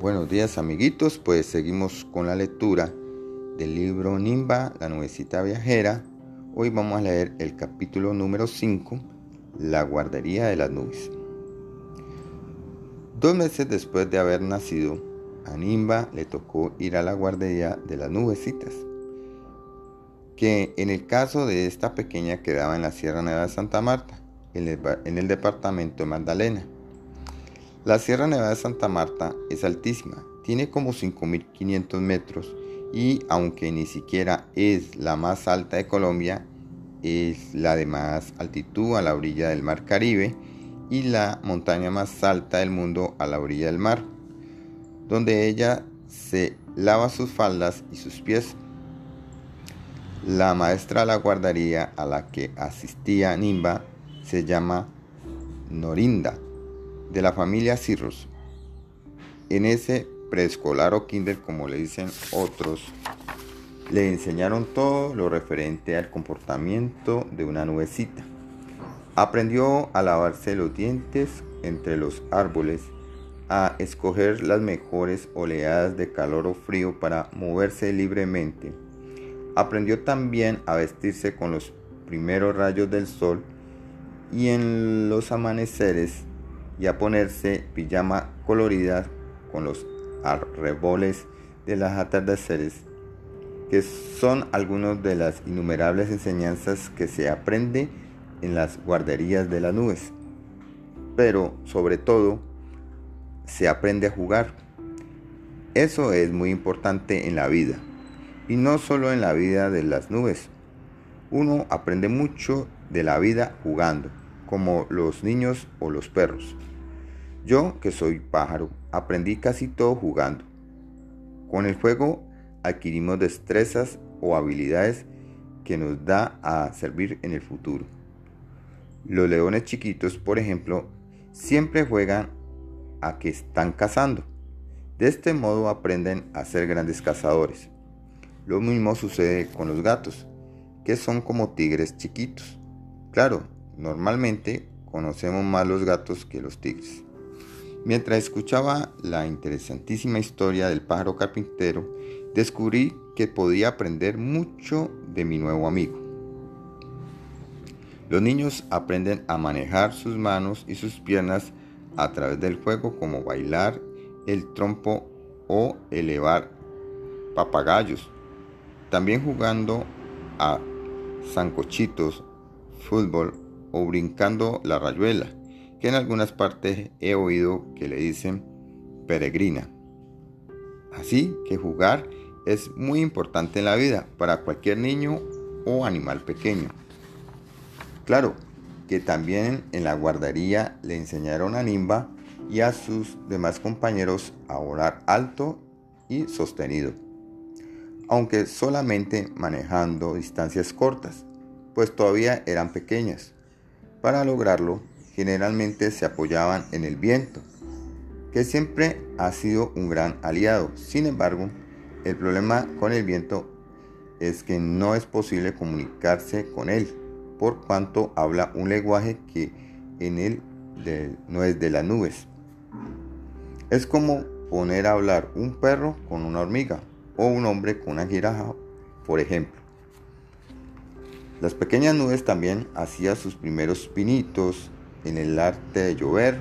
Buenos días amiguitos, pues seguimos con la lectura del libro Nimba, la nubecita viajera. Hoy vamos a leer el capítulo número 5, La guardería de las nubes. Dos meses después de haber nacido, a Nimba le tocó ir a la guardería de las nubecitas, que en el caso de esta pequeña quedaba en la Sierra Nevada de Santa Marta, en el, en el departamento de Magdalena. La Sierra Nevada de Santa Marta es altísima, tiene como 5.500 metros y aunque ni siquiera es la más alta de Colombia, es la de más altitud a la orilla del mar Caribe y la montaña más alta del mundo a la orilla del mar, donde ella se lava sus faldas y sus pies. La maestra de la guardería a la que asistía Nimba se llama Norinda de la familia Cirrus. En ese preescolar o kinder, como le dicen otros, le enseñaron todo lo referente al comportamiento de una nubecita. Aprendió a lavarse los dientes entre los árboles, a escoger las mejores oleadas de calor o frío para moverse libremente. Aprendió también a vestirse con los primeros rayos del sol y en los amaneceres y a ponerse pijama colorida con los arreboles de las atardeceres, que son algunas de las innumerables enseñanzas que se aprende en las guarderías de las nubes. Pero sobre todo, se aprende a jugar. Eso es muy importante en la vida, y no solo en la vida de las nubes. Uno aprende mucho de la vida jugando, como los niños o los perros. Yo, que soy pájaro, aprendí casi todo jugando. Con el juego adquirimos destrezas o habilidades que nos da a servir en el futuro. Los leones chiquitos, por ejemplo, siempre juegan a que están cazando. De este modo aprenden a ser grandes cazadores. Lo mismo sucede con los gatos, que son como tigres chiquitos. Claro, normalmente conocemos más los gatos que los tigres. Mientras escuchaba la interesantísima historia del pájaro carpintero, descubrí que podía aprender mucho de mi nuevo amigo. Los niños aprenden a manejar sus manos y sus piernas a través del juego como bailar el trompo o elevar papagayos. También jugando a zancochitos, fútbol o brincando la rayuela que en algunas partes he oído que le dicen peregrina. Así que jugar es muy importante en la vida para cualquier niño o animal pequeño. Claro que también en la guardería le enseñaron a Nimba y a sus demás compañeros a volar alto y sostenido, aunque solamente manejando distancias cortas, pues todavía eran pequeñas. Para lograrlo, generalmente se apoyaban en el viento, que siempre ha sido un gran aliado. Sin embargo, el problema con el viento es que no es posible comunicarse con él, por cuanto habla un lenguaje que en él no es de las nubes. Es como poner a hablar un perro con una hormiga o un hombre con una jirafa, por ejemplo. Las pequeñas nubes también hacían sus primeros pinitos en el arte de llover,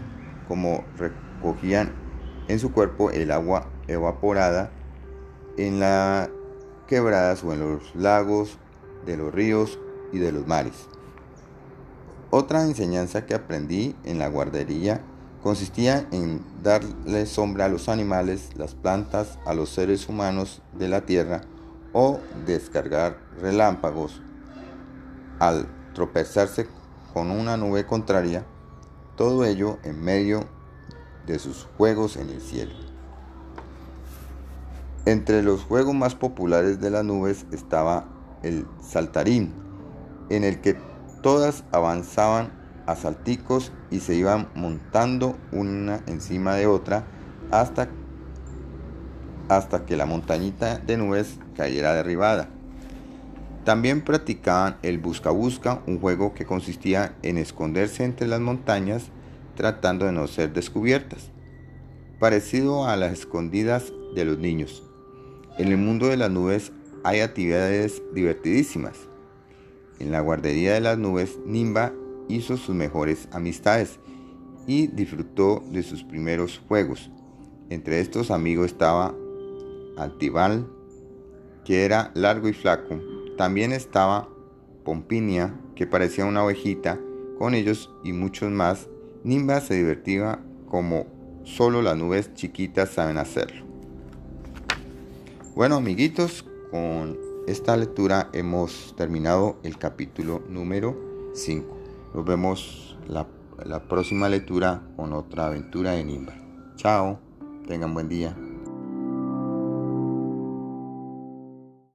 como recogían en su cuerpo el agua evaporada en las quebradas o en los lagos, de los ríos y de los mares. Otra enseñanza que aprendí en la guardería consistía en darle sombra a los animales, las plantas, a los seres humanos de la tierra o descargar relámpagos al tropezarse con una nube contraria, todo ello en medio de sus juegos en el cielo. Entre los juegos más populares de las nubes estaba el saltarín, en el que todas avanzaban a salticos y se iban montando una encima de otra hasta, hasta que la montañita de nubes cayera derribada. También practicaban el busca-busca, un juego que consistía en esconderse entre las montañas tratando de no ser descubiertas. parecido a las escondidas de los niños. En el mundo de las nubes hay actividades divertidísimas. En la guardería de las nubes, Nimba hizo sus mejores amistades y disfrutó de sus primeros juegos. Entre estos amigos estaba Antibal, que era largo y flaco. También estaba Pompinia, que parecía una ovejita. Con ellos y muchos más, Nimba se divertía como solo las nubes chiquitas saben hacerlo. Bueno, amiguitos, con esta lectura hemos terminado el capítulo número 5. Nos vemos la, la próxima lectura con otra aventura de Nimba. Chao, tengan buen día.